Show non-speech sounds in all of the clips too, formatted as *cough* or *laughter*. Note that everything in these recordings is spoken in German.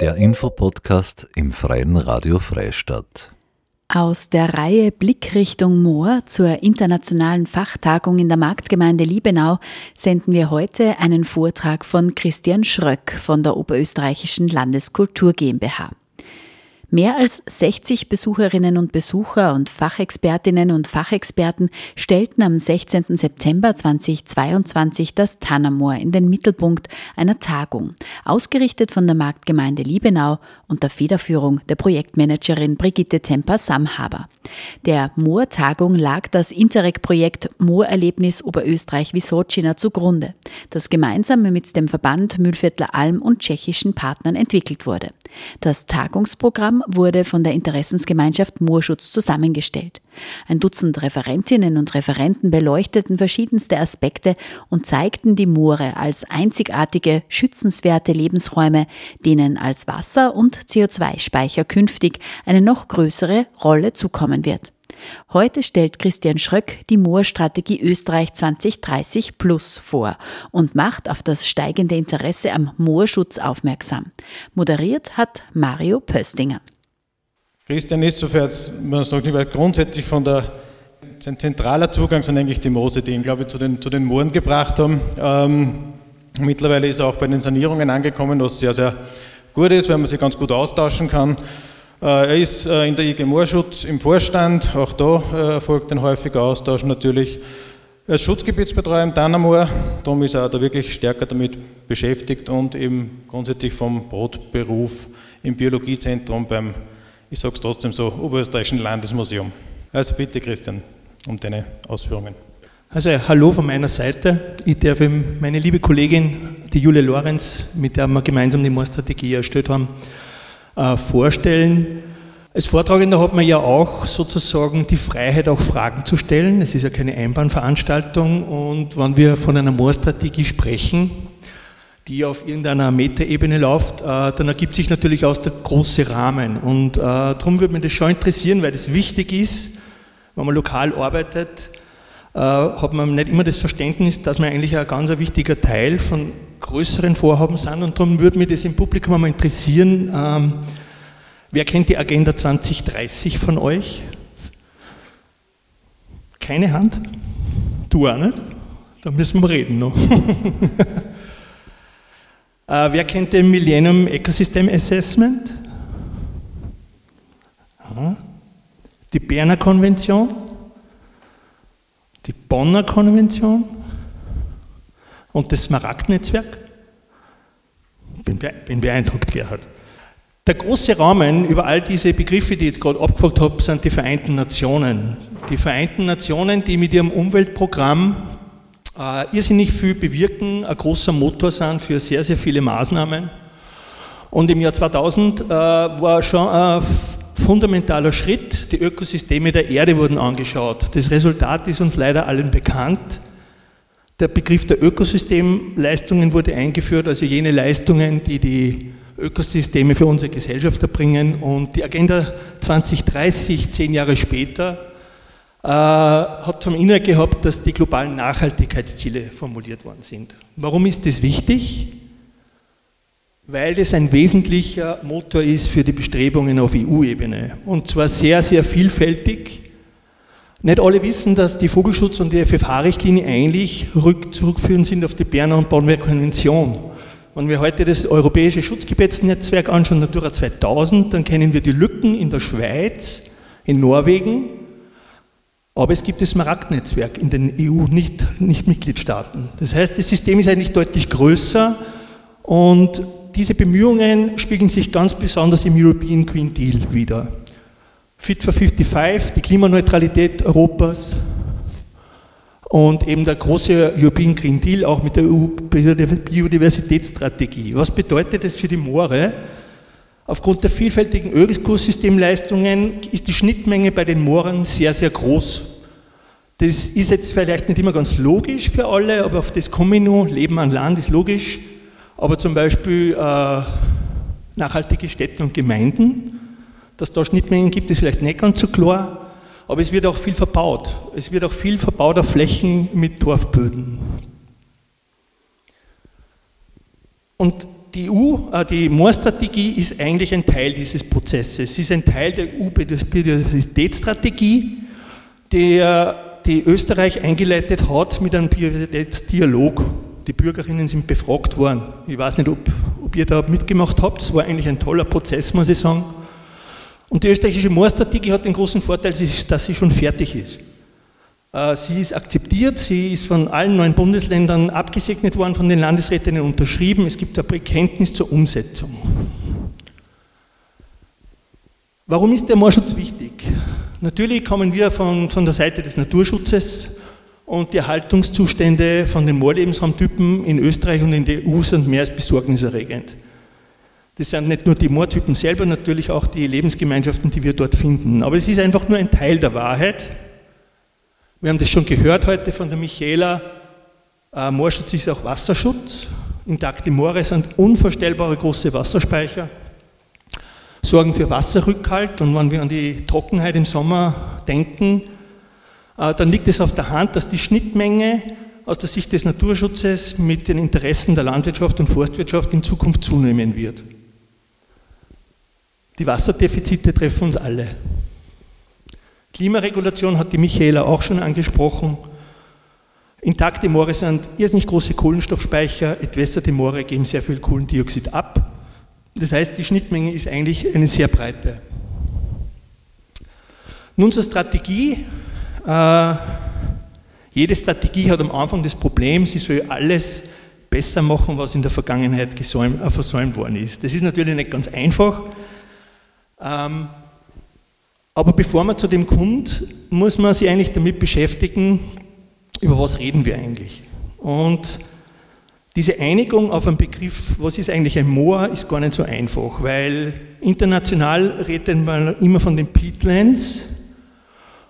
Der Infopodcast im Freien Radio Freistadt. Aus der Reihe Blickrichtung Moor zur internationalen Fachtagung in der Marktgemeinde Liebenau senden wir heute einen Vortrag von Christian Schröck von der Oberösterreichischen Landeskultur GmbH. Mehr als 60 Besucherinnen und Besucher und Fachexpertinnen und Fachexperten stellten am 16. September 2022 das Tannermoor in den Mittelpunkt einer Tagung, ausgerichtet von der Marktgemeinde Liebenau unter Federführung der Projektmanagerin Brigitte Temper-Samhaber. Der Moortagung lag das Interreg-Projekt Moorerlebnis Oberösterreich-Wisocina zugrunde, das gemeinsam mit dem Verband Mühlviertler Alm und tschechischen Partnern entwickelt wurde. Das Tagungsprogramm wurde von der Interessensgemeinschaft Moorschutz zusammengestellt. Ein Dutzend Referentinnen und Referenten beleuchteten verschiedenste Aspekte und zeigten die Moore als einzigartige, schützenswerte Lebensräume, denen als Wasser- und CO2-Speicher künftig eine noch größere Rolle zukommen wird. Heute stellt Christian Schröck die Moorstrategie Österreich 2030 Plus vor und macht auf das steigende Interesse am Moorschutz aufmerksam. Moderiert hat Mario Pöstinger. Christian ist, sofern man es noch nicht weiß, grundsätzlich von der ein zentraler Zugang sind eigentlich die Moose, die ihn, glaube ich, zu den, zu den Mooren gebracht haben. Ähm, mittlerweile ist er auch bei den Sanierungen angekommen, was sehr, sehr gut ist, weil man sich ganz gut austauschen kann. Äh, er ist äh, in der IG Moorschutz im Vorstand, auch da äh, erfolgt ein häufiger Austausch natürlich. Er ist Schutzgebietsbetreuer im Dannermoor, darum ist er da wirklich stärker damit beschäftigt und eben grundsätzlich vom Brotberuf im Biologiezentrum beim ich sage es trotzdem so, Oberösterreichischen Landesmuseum. Also bitte Christian, um deine Ausführungen. Also hallo von meiner Seite. Ich darf meine liebe Kollegin, die Julia Lorenz, mit der wir gemeinsam die Moorstrategie erstellt haben, äh, vorstellen. Als Vortragender hat man ja auch sozusagen die Freiheit, auch Fragen zu stellen. Es ist ja keine Einbahnveranstaltung und wenn wir von einer Moorstrategie sprechen, die auf irgendeiner Metaebene läuft, äh, dann ergibt sich natürlich aus der große Rahmen. Und äh, darum würde mich das schon interessieren, weil das wichtig ist, wenn man lokal arbeitet, äh, hat man nicht immer das Verständnis, dass man eigentlich ein ganz wichtiger Teil von größeren Vorhaben sind. Und darum würde mich das im Publikum einmal interessieren, ähm, wer kennt die Agenda 2030 von euch? Keine Hand? Du auch nicht? Da müssen wir reden noch. *laughs* Äh, wer kennt den Millennium Ecosystem Assessment? Die Berner Konvention, die Bonner Konvention und das Smaragd-Netzwerk? Bin, bin beeindruckt, Gerhard. Der große Rahmen über all diese Begriffe, die ich jetzt gerade abgefragt habe, sind die Vereinten Nationen. Die Vereinten Nationen, die mit ihrem Umweltprogramm äh, irrsinnig viel bewirken, ein großer Motor sind für sehr, sehr viele Maßnahmen. Und im Jahr 2000 äh, war schon ein fundamentaler Schritt, die Ökosysteme der Erde wurden angeschaut. Das Resultat ist uns leider allen bekannt. Der Begriff der Ökosystemleistungen wurde eingeführt, also jene Leistungen, die die Ökosysteme für unsere Gesellschaft erbringen. Und die Agenda 2030, zehn Jahre später, äh, hat zum Inhalt gehabt, dass die globalen Nachhaltigkeitsziele formuliert worden sind. Warum ist das wichtig? Weil das ein wesentlicher Motor ist für die Bestrebungen auf EU-Ebene und zwar sehr, sehr vielfältig. Nicht alle wissen, dass die Vogelschutz- und die FFH-Richtlinie eigentlich zurückführend sind auf die Berner und Bonner Konvention. Wenn wir heute das europäische Schutzgebietsnetzwerk anschauen, Natura 2000, dann kennen wir die Lücken in der Schweiz, in Norwegen, aber es gibt das Smaragd-Netzwerk in den EU-Nicht-Mitgliedstaaten. das heißt, das System ist eigentlich deutlich größer und diese Bemühungen spiegeln sich ganz besonders im European Green Deal wider. Fit for 55, die Klimaneutralität Europas und eben der große European Green Deal auch mit der EU-Biodiversitätsstrategie. Was bedeutet das für die Moore? Aufgrund der vielfältigen Ökosystemleistungen ist die Schnittmenge bei den Mooren sehr, sehr groß. Das ist jetzt vielleicht nicht immer ganz logisch für alle, aber auf das komme ich noch. Leben an Land ist logisch. Aber zum Beispiel äh, nachhaltige Städte und Gemeinden, dass da Schnittmengen gibt, ist vielleicht nicht ganz so klar. Aber es wird auch viel verbaut. Es wird auch viel verbaut auf Flächen mit Torfböden. Und die EU, äh, die Moorstrategie ist eigentlich ein Teil dieses Prozesses. Sie ist ein Teil der EU-Biodiversitätsstrategie, der die Österreich eingeleitet hat mit einem Biodiversitätsdialog. Die Bürgerinnen sind befragt worden. Ich weiß nicht, ob, ob ihr da mitgemacht habt. Es war eigentlich ein toller Prozess, muss ich sagen. Und die österreichische Moorstrategie hat den großen Vorteil, dass sie schon fertig ist. Äh, sie ist akzeptiert, sie ist von allen neuen Bundesländern abgesegnet worden, von den Landesrätinnen unterschrieben. Es gibt ein Bekenntnis zur Umsetzung. Warum ist der Moorschutz wichtig? Natürlich kommen wir von, von der Seite des Naturschutzes und die Erhaltungszustände von den Moorlebensraumtypen in Österreich und in der EU sind mehr als besorgniserregend. Das sind nicht nur die Moortypen selber, natürlich auch die Lebensgemeinschaften, die wir dort finden. Aber es ist einfach nur ein Teil der Wahrheit. Wir haben das schon gehört heute von der Michaela. Äh, Moorschutz ist auch Wasserschutz. Intakte Moore sind unvorstellbare große Wasserspeicher, sorgen für Wasserrückhalt und wenn wir an die Trockenheit im Sommer denken, äh, dann liegt es auf der Hand, dass die Schnittmenge aus der Sicht des Naturschutzes mit den Interessen der Landwirtschaft und Forstwirtschaft in Zukunft zunehmen wird. Die Wasserdefizite treffen uns alle. Klimaregulation hat die Michaela auch schon angesprochen. Intakte Moore sind irrsinnig große Kohlenstoffspeicher, entwässerte Moore geben sehr viel Kohlendioxid ab. Das heißt, die Schnittmenge ist eigentlich eine sehr breite. Nun zur Strategie. Äh, jede Strategie hat am Anfang das Problem, sie soll alles besser machen, was in der Vergangenheit gesäumt, äh, versäumt worden ist. Das ist natürlich nicht ganz einfach. Ähm, aber bevor man zu dem kommt, muss man sich eigentlich damit beschäftigen, über was reden wir eigentlich. Und diese Einigung auf einen Begriff, was ist eigentlich ein Moor, ist gar nicht so einfach, weil international redet man immer von den Peatlands.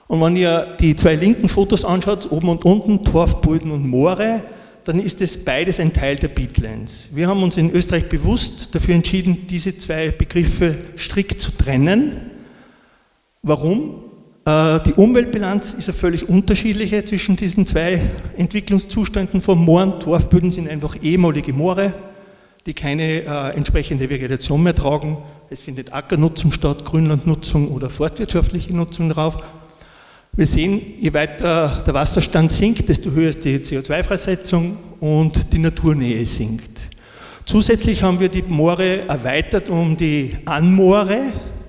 Und wenn ihr die zwei linken Fotos anschaut, oben und unten, Torfbulden und Moore, dann ist es beides ein Teil der Peatlands. Wir haben uns in Österreich bewusst dafür entschieden, diese zwei Begriffe strikt zu trennen Warum? Äh, die Umweltbilanz ist eine völlig unterschiedliche zwischen diesen zwei Entwicklungszuständen von Mooren. Torfböden sind einfach ehemalige Moore, die keine äh, entsprechende Vegetation mehr tragen. Es findet Ackernutzung statt, Grünlandnutzung oder forstwirtschaftliche Nutzung drauf. Wir sehen, je weiter der Wasserstand sinkt, desto höher ist die CO2-Freisetzung und die Naturnähe sinkt. Zusätzlich haben wir die Moore erweitert um die Anmoore, äh,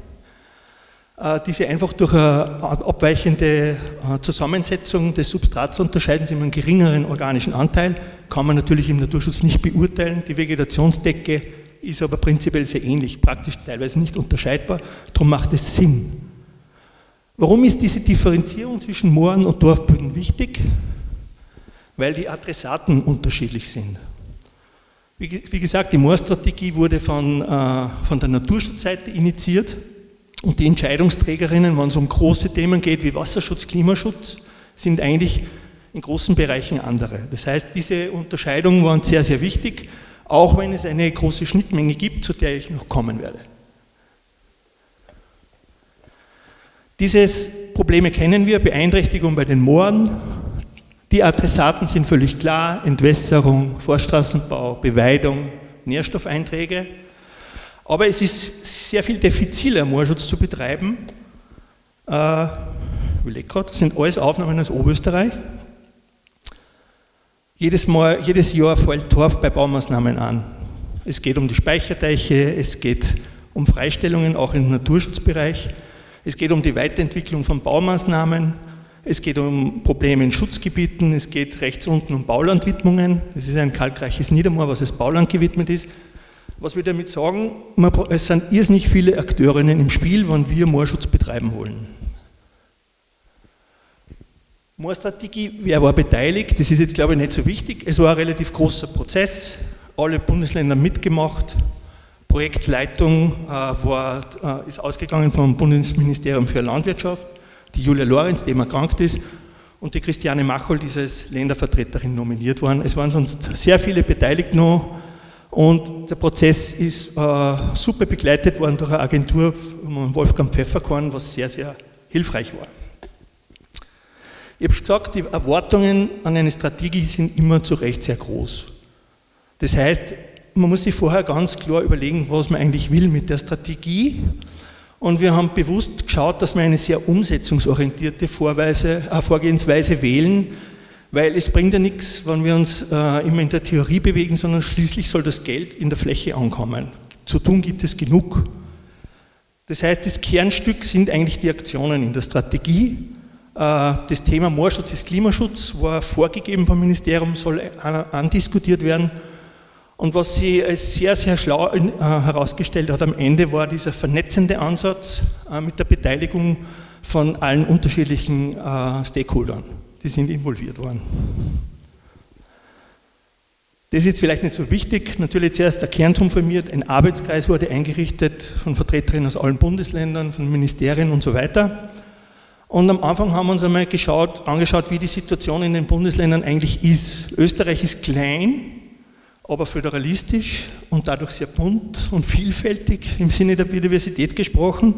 die sie einfach durch eine abweichende äh, Zusammensetzung des Substrats unterscheiden, sie haben einen geringeren organischen Anteil, kann man natürlich im Naturschutz nicht beurteilen. Die Vegetationsdecke ist aber prinzipiell sehr ähnlich, praktisch teilweise nicht unterscheidbar, darum macht es Sinn. Warum ist diese Differenzierung zwischen Mooren und Dorfböden wichtig? Weil die Adressaten unterschiedlich sind. Wie gesagt, die Moorstrategie wurde von, äh, von der Naturschutzseite initiiert und die Entscheidungsträgerinnen, wenn es um große Themen geht wie Wasserschutz, Klimaschutz, sind eigentlich in großen Bereichen andere. Das heißt, diese Unterscheidungen waren sehr, sehr wichtig, auch wenn es eine große Schnittmenge gibt, zu der ich noch kommen werde. Dieses Probleme kennen wir, Beeinträchtigung bei den Mooren. Die Adressaten sind völlig klar, Entwässerung, Forststraßenbau, Beweidung, Nährstoffeinträge. Aber es ist sehr viel diffiziler, Moorschutz zu betreiben. Äh, ich gerade, das sind alles Aufnahmen aus Oberösterreich. Jedes, Mal, jedes Jahr fällt Torf bei Baumaßnahmen an. Es geht um die Speicherteiche, es geht um Freistellungen, auch im Naturschutzbereich. Es geht um die Weiterentwicklung von Baumaßnahmen. Es geht um Probleme in Schutzgebieten. Es geht rechts unten um Baulandwidmungen. Das ist ein kalkreiches Niedermoor, was als Bauland gewidmet ist. Was wir damit sagen, es sind irrsinnig viele Akteurinnen im Spiel, wenn wir Moorschutz betreiben wollen. Moorstrategie, wer war beteiligt? Das ist jetzt, glaube ich, nicht so wichtig. Es war ein relativ großer Prozess, alle Bundesländer mitgemacht. Projektleitung äh, war, äh, ist ausgegangen vom Bundesministerium für Landwirtschaft, die Julia Lorenz, die immer erkrankt ist, und die Christiane Machold ist als Ländervertreterin nominiert worden. Es waren sonst sehr viele beteiligt noch und der Prozess ist äh, super begleitet worden durch eine Agentur Wolfgang Pfefferkorn, was sehr, sehr hilfreich war. Ich habe gesagt, die Erwartungen an eine Strategie sind immer zu Recht sehr groß. Das heißt, man muss sich vorher ganz klar überlegen, was man eigentlich will mit der Strategie. Und wir haben bewusst geschaut, dass wir eine sehr umsetzungsorientierte Vorweise, äh, Vorgehensweise wählen, weil es bringt ja nichts, wenn wir uns äh, immer in der Theorie bewegen, sondern schließlich soll das Geld in der Fläche ankommen. Zu tun gibt es genug. Das heißt, das Kernstück sind eigentlich die Aktionen in der Strategie. Äh, das Thema Moorschutz ist Klimaschutz, war vorgegeben vom Ministerium, soll andiskutiert werden. Und was sie als sehr, sehr schlau äh, herausgestellt hat am Ende, war dieser vernetzende Ansatz äh, mit der Beteiligung von allen unterschiedlichen Stakeholdern, die sind involviert worden. Das ist jetzt vielleicht nicht so wichtig. Natürlich zuerst der Kern formiert, ein Arbeitskreis wurde eingerichtet von Vertreterinnen aus allen Bundesländern, von Ministerien und so weiter. Und am Anfang haben wir uns einmal geschaut, angeschaut, wie die Situation in den Bundesländern eigentlich ist. Österreich ist klein, aber föderalistisch und dadurch sehr bunt und vielfältig im Sinne der Biodiversität gesprochen.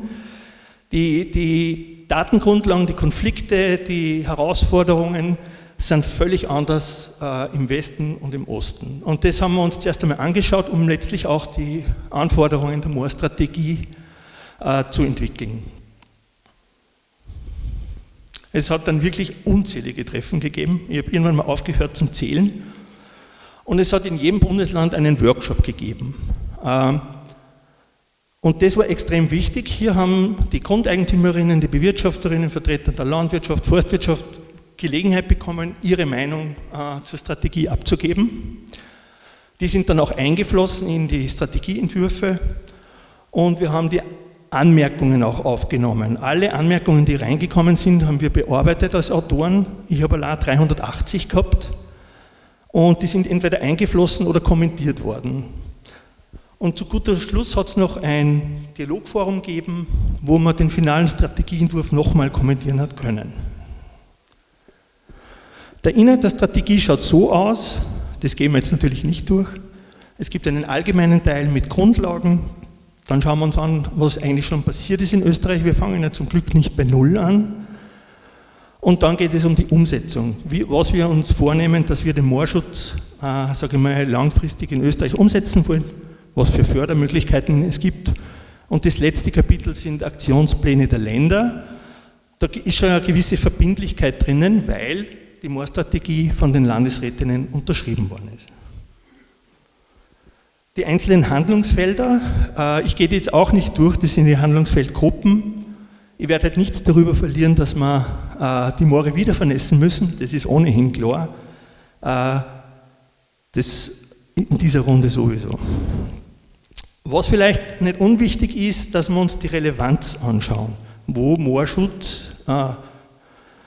Die, die Datengrundlagen, die Konflikte, die Herausforderungen sind völlig anders äh, im Westen und im Osten. Und das haben wir uns zuerst einmal angeschaut, um letztlich auch die Anforderungen der Moorstrategie äh, zu entwickeln. Es hat dann wirklich unzählige Treffen gegeben. Ich habe irgendwann mal aufgehört zum Zählen und es hat in jedem Bundesland einen Workshop gegeben. Ähm, und das war extrem wichtig. Hier haben die Grundeigentümerinnen, die Bewirtschafterinnen, Vertreter der Landwirtschaft, Forstwirtschaft Gelegenheit bekommen, ihre Meinung äh, zur Strategie abzugeben. Die sind dann auch eingeflossen in die Strategieentwürfe und wir haben die Anmerkungen auch aufgenommen. Alle Anmerkungen, die reingekommen sind, haben wir bearbeitet als Autoren. Ich habe allein 380 gehabt und die sind entweder eingeflossen oder kommentiert worden. Und zu guter Schluss hat es noch ein Dialogforum gegeben, wo man den finalen Strategieentwurf nochmal kommentieren hat können. Der Inhalt der Strategie schaut so aus, das gehen wir jetzt natürlich nicht durch. Es gibt einen allgemeinen Teil mit Grundlagen, dann schauen wir uns an, was eigentlich schon passiert ist in Österreich. Wir fangen ja zum Glück nicht bei Null an, und dann geht es um die Umsetzung, wie, was wir uns vornehmen, dass wir den Moorschutz, äh, sage ich mal, langfristig in Österreich umsetzen wollen, was für Fördermöglichkeiten es gibt. Und das letzte Kapitel sind Aktionspläne der Länder. Da ist schon eine gewisse Verbindlichkeit drinnen, weil die Moorstrategie von den Landesrätinnen unterschrieben worden ist. Die einzelnen Handlungsfelder, äh, ich gehe jetzt auch nicht durch, das sind die Handlungsfeldgruppen. Ich werde halt nichts darüber verlieren, dass wir äh, die Moore wieder vernässen müssen, das ist ohnehin klar. Äh, das in dieser Runde sowieso. Was vielleicht nicht unwichtig ist, dass wir uns die Relevanz anschauen, wo Moorschutz äh,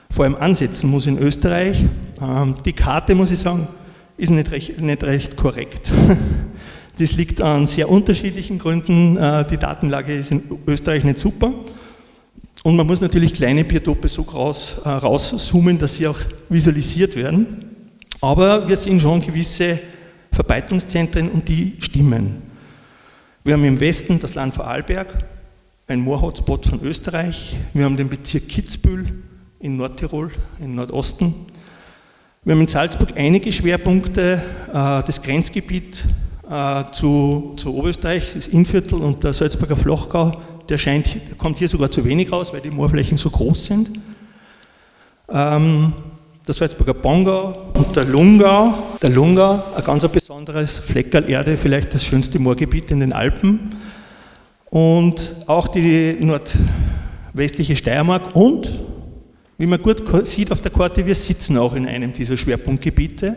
vor allem ansetzen muss in Österreich. Ähm, die Karte, muss ich sagen, ist nicht recht, nicht recht korrekt. *laughs* Das liegt an sehr unterschiedlichen Gründen. Äh, die Datenlage ist in Österreich nicht super. Und man muss natürlich kleine Biotope so raus, äh, rauszoomen, dass sie auch visualisiert werden. Aber wir sehen schon gewisse Verbreitungszentren und die stimmen. Wir haben im Westen das Land Vorarlberg, ein Moorhotspot von Österreich. Wir haben den Bezirk Kitzbühel in Nordtirol, im Nordosten. Wir haben in Salzburg einige Schwerpunkte, äh, das Grenzgebiet äh, zu, zu Oberösterreich, das Innviertel und der Salzburger Flochgau, der, scheint, der kommt hier sogar zu wenig raus, weil die Moorflächen so groß sind. Ähm, der Salzburger Bongau und der Lungau. Der Lungau, ein ganz besonderes Fleckerl Erde, vielleicht das schönste Moorgebiet in den Alpen. Und auch die nordwestliche Steiermark und, wie man gut sieht auf der Karte, wir sitzen auch in einem dieser Schwerpunktgebiete.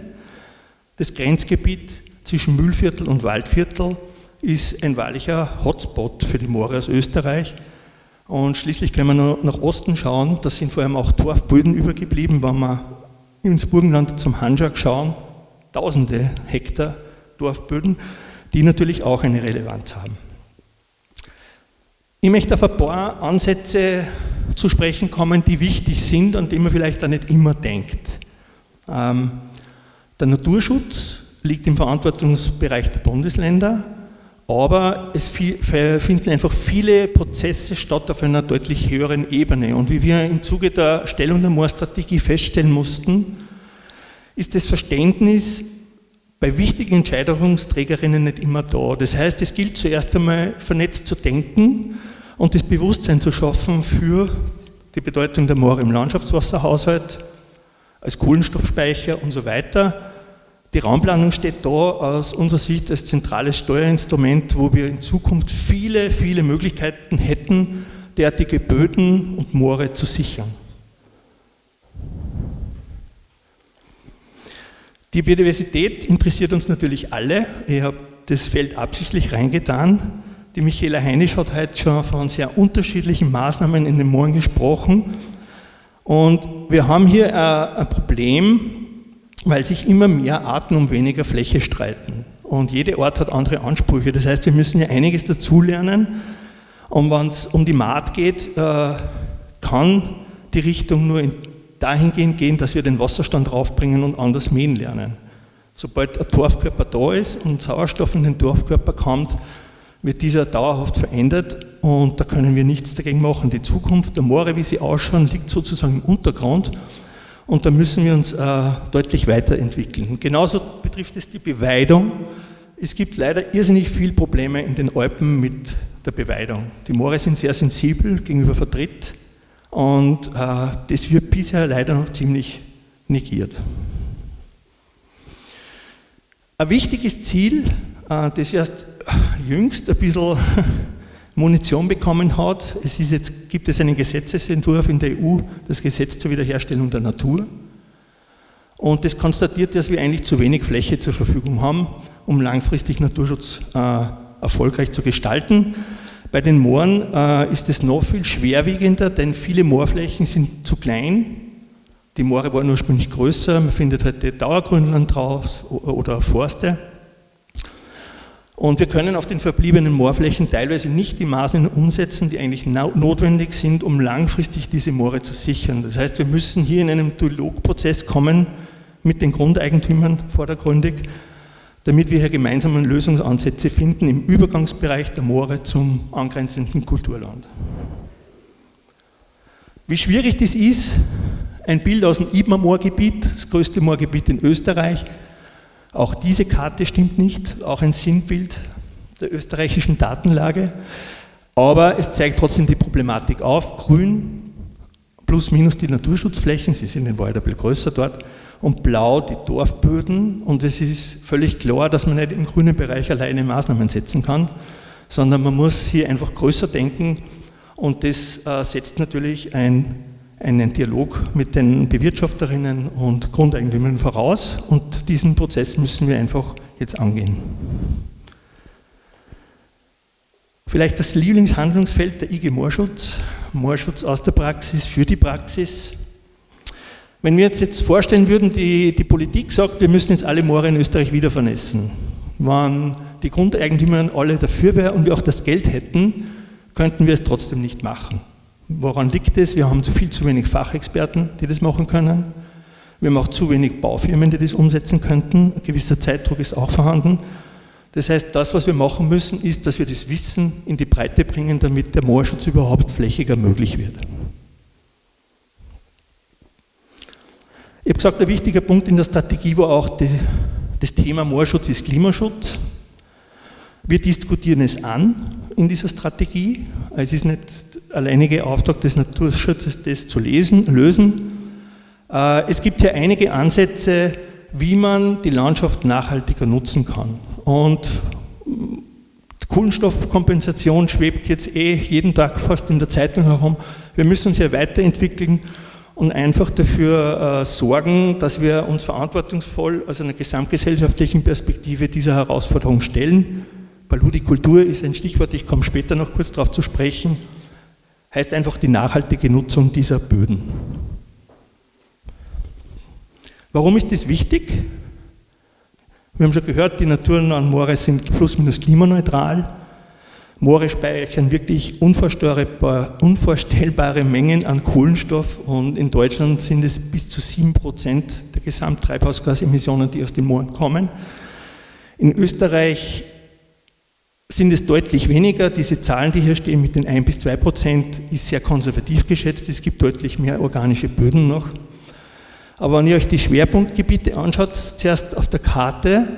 Das Grenzgebiet zwischen Mühlviertel und Waldviertel ist ein wahrlicher Hotspot für die Moore aus Österreich. Und schließlich können wir nach Osten schauen, da sind vor allem auch Torfböden übergeblieben, wenn wir ins Burgenland zum Hanschak schauen, tausende Hektar Dorfböden, die natürlich auch eine Relevanz haben. Ich möchte auf ein paar Ansätze zu sprechen kommen, die wichtig sind, an die man vielleicht auch nicht immer denkt. Ähm, der Naturschutz liegt im Verantwortungsbereich der Bundesländer. Aber es finden einfach viele Prozesse statt auf einer deutlich höheren Ebene. Und wie wir im Zuge der Stellung der Moorstrategie feststellen mussten, ist das Verständnis bei wichtigen Entscheidungsträgerinnen nicht immer da. Das heißt, es gilt zuerst einmal vernetzt zu denken und das Bewusstsein zu schaffen für die Bedeutung der Moore im Landschaftswasserhaushalt, als Kohlenstoffspeicher und so weiter. Die Raumplanung steht da aus unserer Sicht als zentrales Steuerinstrument, wo wir in Zukunft viele, viele Möglichkeiten hätten, derartige Böden und Moore zu sichern. Die Biodiversität interessiert uns natürlich alle. Ich habe das Feld absichtlich reingetan. Die Michaela Heinisch hat heute schon von sehr unterschiedlichen Maßnahmen in den Mooren gesprochen. Und wir haben hier ein Problem, weil sich immer mehr Arten um weniger Fläche streiten. Und jede Art hat andere Ansprüche. Das heißt, wir müssen ja einiges dazulernen. Und wenn es um die Maat geht, äh, kann die Richtung nur in dahingehend gehen, dass wir den Wasserstand raufbringen und anders mähen lernen. Sobald ein Dorfkörper da ist und Sauerstoff in den Dorfkörper kommt, wird dieser dauerhaft verändert und da können wir nichts dagegen machen. Die Zukunft der Moore, wie sie ausschauen, liegt sozusagen im Untergrund und da müssen wir uns äh, deutlich weiterentwickeln. Genauso betrifft es die Beweidung. Es gibt leider irrsinnig viele Probleme in den Alpen mit der Beweidung. Die Moore sind sehr sensibel gegenüber Vertritt und äh, das wird bisher leider noch ziemlich negiert. Ein wichtiges Ziel, äh, das erst jüngst ein bisschen *laughs* Munition bekommen hat, es ist jetzt, gibt es einen Gesetzesentwurf in der EU, das Gesetz zur Wiederherstellung der Natur. Und das konstatiert, dass wir eigentlich zu wenig Fläche zur Verfügung haben, um langfristig Naturschutz äh, erfolgreich zu gestalten. Bei den Mooren äh, ist es noch viel schwerwiegender, denn viele Moorflächen sind zu klein. Die Moore waren ursprünglich größer, man findet heute Dauergrünland draus oder Forste. Und wir können auf den verbliebenen Moorflächen teilweise nicht die Maßnahmen umsetzen, die eigentlich notwendig sind, um langfristig diese Moore zu sichern. Das heißt, wir müssen hier in einem Dialogprozess kommen mit den Grundeigentümern vordergründig damit wir hier gemeinsame Lösungsansätze finden im Übergangsbereich der Moore zum angrenzenden Kulturland. Wie schwierig das ist, ein Bild aus dem Ibmer Moorgebiet, das größte Moorgebiet in Österreich. Auch diese Karte stimmt nicht, auch ein Sinnbild der österreichischen Datenlage. Aber es zeigt trotzdem die Problematik auf. Grün plus minus die Naturschutzflächen, sie sind in Wald ein bisschen größer dort, und blau die Dorfböden. Und es ist völlig klar, dass man nicht im grünen Bereich alleine Maßnahmen setzen kann, sondern man muss hier einfach größer denken. Und das äh, setzt natürlich ein, einen Dialog mit den Bewirtschafterinnen und Grundeigentümern voraus. Und diesen Prozess müssen wir einfach jetzt angehen. Vielleicht das Lieblingshandlungsfeld der IG Moorschutz, Moorschutz aus der Praxis für die Praxis. Wenn wir uns jetzt vorstellen würden, die, die Politik sagt, wir müssen jetzt alle Moore in Österreich wieder vernässen. Wenn die Grundeigentümer alle dafür wären und wir auch das Geld hätten, könnten wir es trotzdem nicht machen. Woran liegt es? Wir haben viel zu wenig Fachexperten, die das machen können. Wir haben auch zu wenig Baufirmen, die das umsetzen könnten. Ein gewisser Zeitdruck ist auch vorhanden. Das heißt, das, was wir machen müssen, ist, dass wir das Wissen in die Breite bringen, damit der Moorschutz überhaupt flächiger möglich wird. Ich habe gesagt, ein wichtiger Punkt in der Strategie war auch die, das Thema Moorschutz ist Klimaschutz. Wir diskutieren es an in dieser Strategie. Es ist nicht alleinige Auftrag des Naturschutzes, das zu lesen, lösen. Äh, es gibt hier einige Ansätze, wie man die Landschaft nachhaltiger nutzen kann. Und Kohlenstoffkompensation schwebt jetzt eh jeden Tag fast in der Zeitung herum. Wir müssen uns ja weiterentwickeln und einfach dafür äh, sorgen, dass wir uns verantwortungsvoll aus einer gesamtgesellschaftlichen Perspektive dieser Herausforderung stellen. Paludikultur ist ein Stichwort, ich komme später noch kurz darauf zu sprechen, heißt einfach die nachhaltige Nutzung dieser Böden. Warum ist das wichtig? Wir haben schon gehört, die naturnahen Moore sind plus minus klimaneutral. Moore speichern wirklich unvorstellbare Mengen an Kohlenstoff und in Deutschland sind es bis zu 7% der Gesamttreibhausgasemissionen, die aus den Mooren kommen. In Österreich sind es deutlich weniger. Diese Zahlen, die hier stehen mit den 1 bis 2 Prozent, ist sehr konservativ geschätzt. Es gibt deutlich mehr organische Böden noch. Aber wenn ihr euch die Schwerpunktgebiete anschaut, zuerst auf der Karte,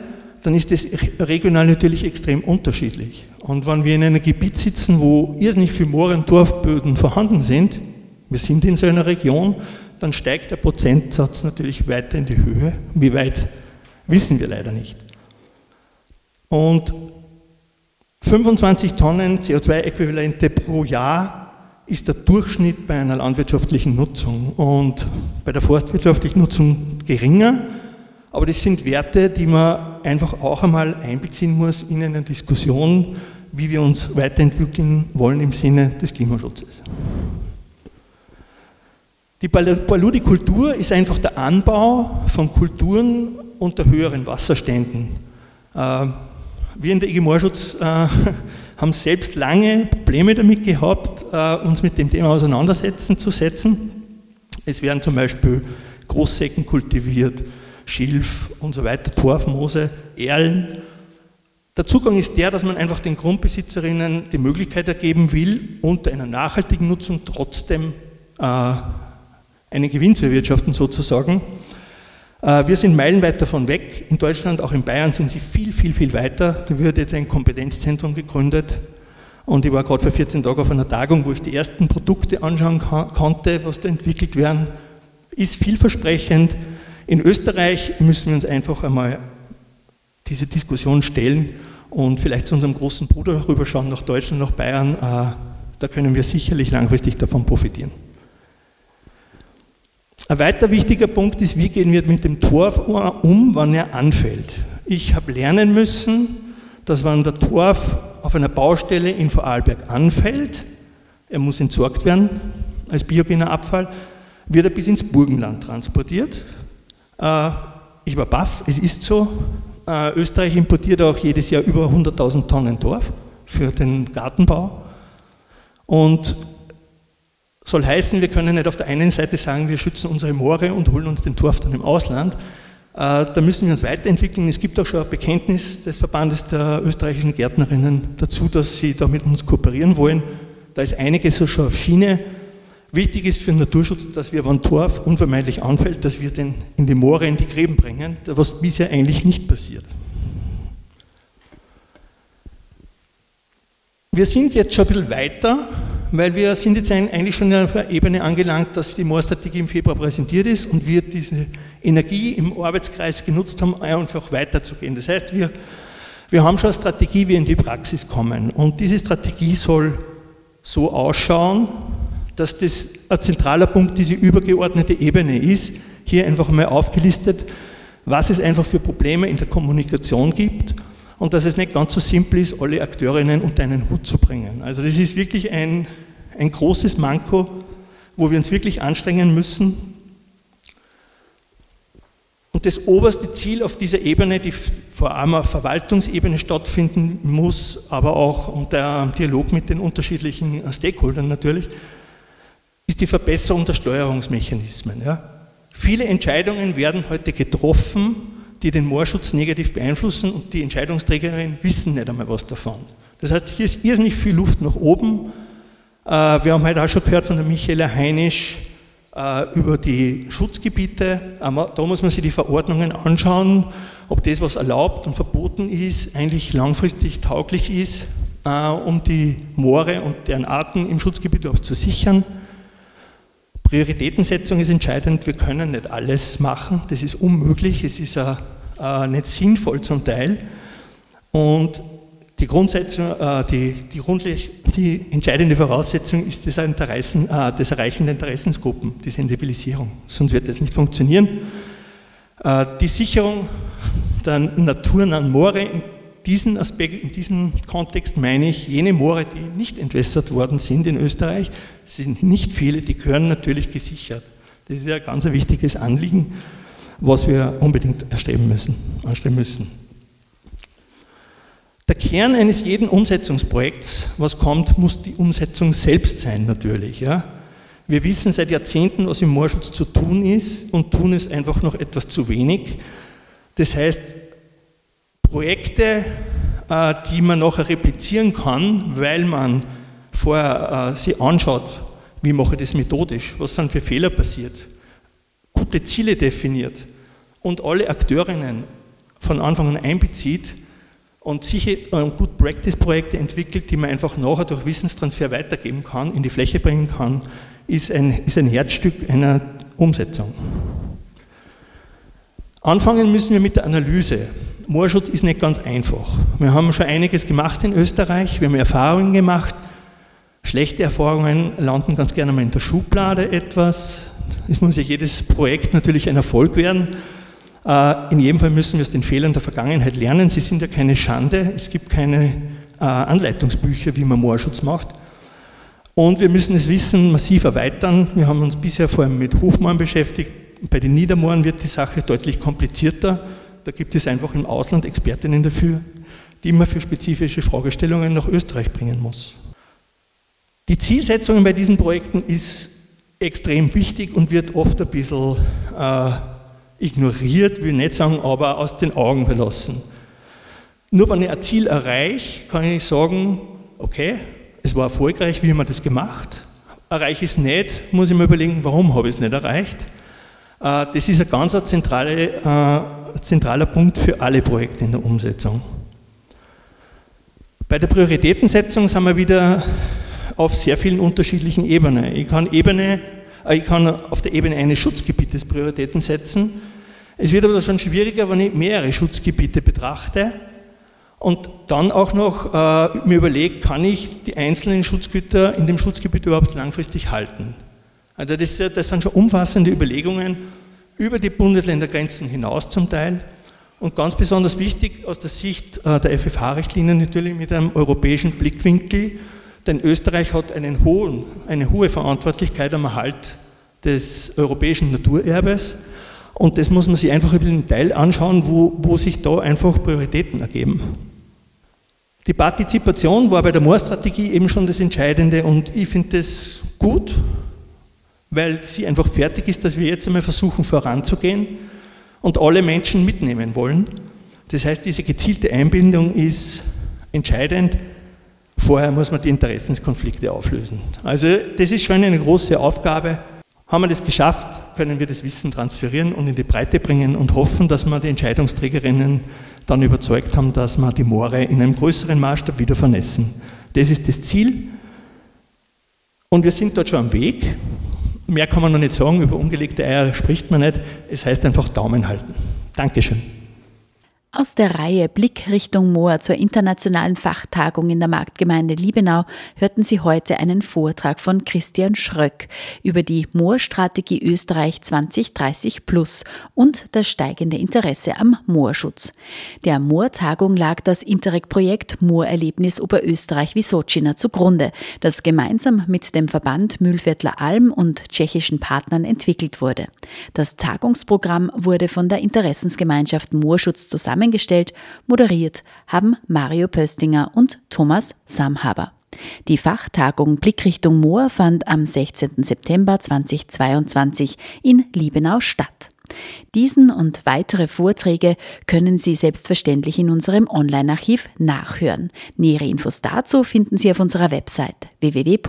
dann ist das regional natürlich extrem unterschiedlich. Und wenn wir in einem Gebiet sitzen, wo irrsinnig viele Moore- und Dorfböden vorhanden sind, wir sind in so einer Region, dann steigt der Prozentsatz natürlich weiter in die Höhe. Wie weit, wissen wir leider nicht. Und 25 Tonnen CO2-Äquivalente pro Jahr ist der Durchschnitt bei einer landwirtschaftlichen Nutzung und bei der forstwirtschaftlichen Nutzung geringer. Aber das sind Werte, die man einfach auch einmal einbeziehen muss in eine Diskussion, wie wir uns weiterentwickeln wollen im Sinne des Klimaschutzes. Die Paludikultur ist einfach der Anbau von Kulturen unter höheren Wasserständen. Wir in der IG Moorschutz äh, *laughs* haben selbst lange Probleme damit gehabt, äh, uns mit dem Thema auseinandersetzen zu setzen. Es werden zum Beispiel Großsäcken kultiviert, Schilf und so weiter, Torfmoose, Erlen. Der Zugang ist der, dass man einfach den Grundbesitzerinnen die Möglichkeit ergeben will, unter einer nachhaltigen Nutzung trotzdem äh, einen Gewinn zu erwirtschaften sozusagen. Äh, wir sind meilenweit davon weg. In Deutschland, auch in Bayern sind sie viel, viel, viel weiter. Da wird jetzt ein Kompetenzzentrum gegründet. Und ich war gerade vor 14 Tagen auf einer Tagung, wo ich die ersten Produkte anschauen konnte, was da entwickelt werden. Ist vielversprechend. In Österreich müssen wir uns einfach einmal diese Diskussion stellen und vielleicht zu unserem großen Bruder rüberschauen, nach Deutschland, nach Bayern. Äh, da können wir sicherlich langfristig davon profitieren. Ein weiter wichtiger Punkt ist, wie gehen wir mit dem Torf um, wann er anfällt. Ich habe lernen müssen, dass wenn der Torf auf einer Baustelle in Vorarlberg anfällt, er muss entsorgt werden als biogener Abfall, wird er bis ins Burgenland transportiert. Äh, ich war baff, es ist so. Äh, Österreich importiert auch jedes Jahr über 100.000 Tonnen Torf für den Gartenbau. Und soll heißen, wir können nicht auf der einen Seite sagen, wir schützen unsere Moore und holen uns den Torf dann im Ausland. Äh, da müssen wir uns weiterentwickeln. Es gibt auch schon ein Bekenntnis des Verbandes der österreichischen Gärtnerinnen dazu, dass sie da mit uns kooperieren wollen. Da ist einiges so schon auf Schiene. Wichtig ist für den Naturschutz, dass wir, wenn Torf unvermeidlich anfällt, dass wir den in die Moore, in die Gräben bringen, was bisher eigentlich nicht passiert. Wir sind jetzt schon ein bisschen weiter weil wir sind jetzt eigentlich schon auf einer Ebene angelangt, dass die Moorstrategie im Februar präsentiert ist und wir diese Energie im Arbeitskreis genutzt haben, einfach weiterzugehen. Das heißt, wir, wir haben schon eine Strategie, wie wir in die Praxis kommen. Und diese Strategie soll so ausschauen, dass das ein zentraler Punkt diese übergeordnete Ebene ist. Hier einfach mal aufgelistet, was es einfach für Probleme in der Kommunikation gibt und dass es nicht ganz so simpel ist, alle Akteurinnen unter einen Hut zu bringen. Also das ist wirklich ein, ein großes Manko, wo wir uns wirklich anstrengen müssen. Und das oberste Ziel auf dieser Ebene, die vor allem auf Verwaltungsebene stattfinden muss, aber auch unter Dialog mit den unterschiedlichen Stakeholdern natürlich, ist die Verbesserung der Steuerungsmechanismen. Ja. Viele Entscheidungen werden heute getroffen, die den Moorschutz negativ beeinflussen und die Entscheidungsträgerinnen wissen nicht einmal was davon. Das heißt, hier ist irrsinnig viel Luft nach oben äh, wir haben heute auch schon gehört von der Michaela Heinisch äh, über die Schutzgebiete. Da muss man sich die Verordnungen anschauen, ob das, was erlaubt und verboten ist, eigentlich langfristig tauglich ist, äh, um die Moore und deren Arten im Schutzgebiet überhaupt zu sichern. Prioritätensetzung ist entscheidend. Wir können nicht alles machen. Das ist unmöglich. Es ist nicht sinnvoll zum Teil. Und die, äh, die, die, die, entscheidende Voraussetzung ist das, Interessen, das Erreichen der Interessensgruppen, die Sensibilisierung. Sonst wird das nicht funktionieren. Die Sicherung der naturnahen Moore, in diesem Aspekt, in diesem Kontext meine ich jene Moore, die nicht entwässert worden sind in Österreich, sind nicht viele, die gehören natürlich gesichert. Das ist ja ein ganz wichtiges Anliegen, was wir unbedingt erstreben müssen, anstreben müssen. Der Kern eines jeden Umsetzungsprojekts, was kommt, muss die Umsetzung selbst sein natürlich. Ja. Wir wissen seit Jahrzehnten, was im Moorschutz zu tun ist und tun es einfach noch etwas zu wenig. Das heißt, Projekte, äh, die man nachher replizieren kann, weil man vorher äh, sie anschaut, wie mache ich das methodisch, was sind für Fehler passiert, gute Ziele definiert und alle Akteurinnen von Anfang an einbezieht und sicher gut Practice-Projekte entwickelt, die man einfach nachher durch Wissenstransfer weitergeben kann, in die Fläche bringen kann, ist ein, ist ein Herzstück einer Umsetzung. Anfangen müssen wir mit der Analyse. Moorschutz ist nicht ganz einfach. Wir haben schon einiges gemacht in Österreich, wir haben Erfahrungen gemacht. Schlechte Erfahrungen landen ganz gerne mal in der Schublade etwas. Es muss ja jedes Projekt natürlich ein Erfolg werden. Äh, in jedem Fall müssen wir aus den Fehlern der Vergangenheit lernen. Sie sind ja keine Schande. Es gibt keine äh, Anleitungsbücher, wie man Moorschutz macht. Und wir müssen das Wissen massiv erweitern. Wir haben uns bisher vor allem mit Hochmooren beschäftigt. Bei den Niedermooren wird die Sache deutlich komplizierter. Da gibt es einfach im Ausland Expertinnen dafür, die man für spezifische Fragestellungen nach Österreich bringen muss. Die Zielsetzung bei diesen Projekten ist extrem wichtig und wird oft ein bisschen äh, ignoriert, will nicht sagen, aber aus den Augen verlassen. Nur wenn ich ein Ziel erreiche, kann ich sagen, okay, es war erfolgreich, wie haben wir das gemacht? Erreiche ich es nicht, muss ich mir überlegen, warum habe ich es nicht erreicht? Äh, das ist ein ganz zentrale, äh, zentraler Punkt für alle Projekte in der Umsetzung. Bei der Prioritätensetzung sind wir wieder auf sehr vielen unterschiedlichen Ebenen. Ich kann, Ebene, äh, ich kann auf der Ebene eines Schutzgebietes Prioritäten setzen. Es wird aber schon schwieriger, wenn ich mehrere Schutzgebiete betrachte und dann auch noch äh, mir überlege, kann ich die einzelnen Schutzgüter in dem Schutzgebiet überhaupt langfristig halten? Also das, das sind schon umfassende Überlegungen über die Bundesländergrenzen hinaus zum Teil. Und ganz besonders wichtig aus der Sicht äh, der FFH-Richtlinie natürlich mit einem europäischen Blickwinkel, denn Österreich hat einen hohen, eine hohe Verantwortlichkeit am Erhalt des europäischen Naturerbes. Und das muss man sich einfach im Teil anschauen, wo, wo sich da einfach Prioritäten ergeben. Die Partizipation war bei der Moorstrategie eben schon das Entscheidende und ich finde das gut, weil sie einfach fertig ist, dass wir jetzt einmal versuchen voranzugehen und alle Menschen mitnehmen wollen. Das heißt, diese gezielte Einbindung ist entscheidend. Vorher muss man die Interessenskonflikte auflösen. Also das ist schon eine große Aufgabe. Haben wir das geschafft, können wir das Wissen transferieren und in die Breite bringen und hoffen, dass wir die Entscheidungsträgerinnen dann überzeugt haben, dass wir die Moore in einem größeren Maßstab wieder vernässen. Das ist das Ziel. Und wir sind dort schon am Weg. Mehr kann man noch nicht sagen, über umgelegte Eier spricht man nicht. Es heißt einfach Daumen halten. Dankeschön. Aus der Reihe Blick Richtung Moor zur internationalen Fachtagung in der Marktgemeinde Liebenau hörten Sie heute einen Vortrag von Christian Schröck über die Moorstrategie Österreich 2030 Plus und das steigende Interesse am Moorschutz. Der Moortagung lag das Interreg-Projekt Moorerlebnis Oberösterreich Wisocina zugrunde, das gemeinsam mit dem Verband Mühlviertler Alm und tschechischen Partnern entwickelt wurde. Das Tagungsprogramm wurde von der Interessensgemeinschaft Moorschutz zusammen zusammengestellt, moderiert haben Mario Pöstinger und Thomas Samhaber. Die Fachtagung Blickrichtung Moor fand am 16. September 2022 in Liebenau statt. Diesen und weitere Vorträge können Sie selbstverständlich in unserem Online-Archiv nachhören. Nähere Infos dazu finden Sie auf unserer Website www.frf.at.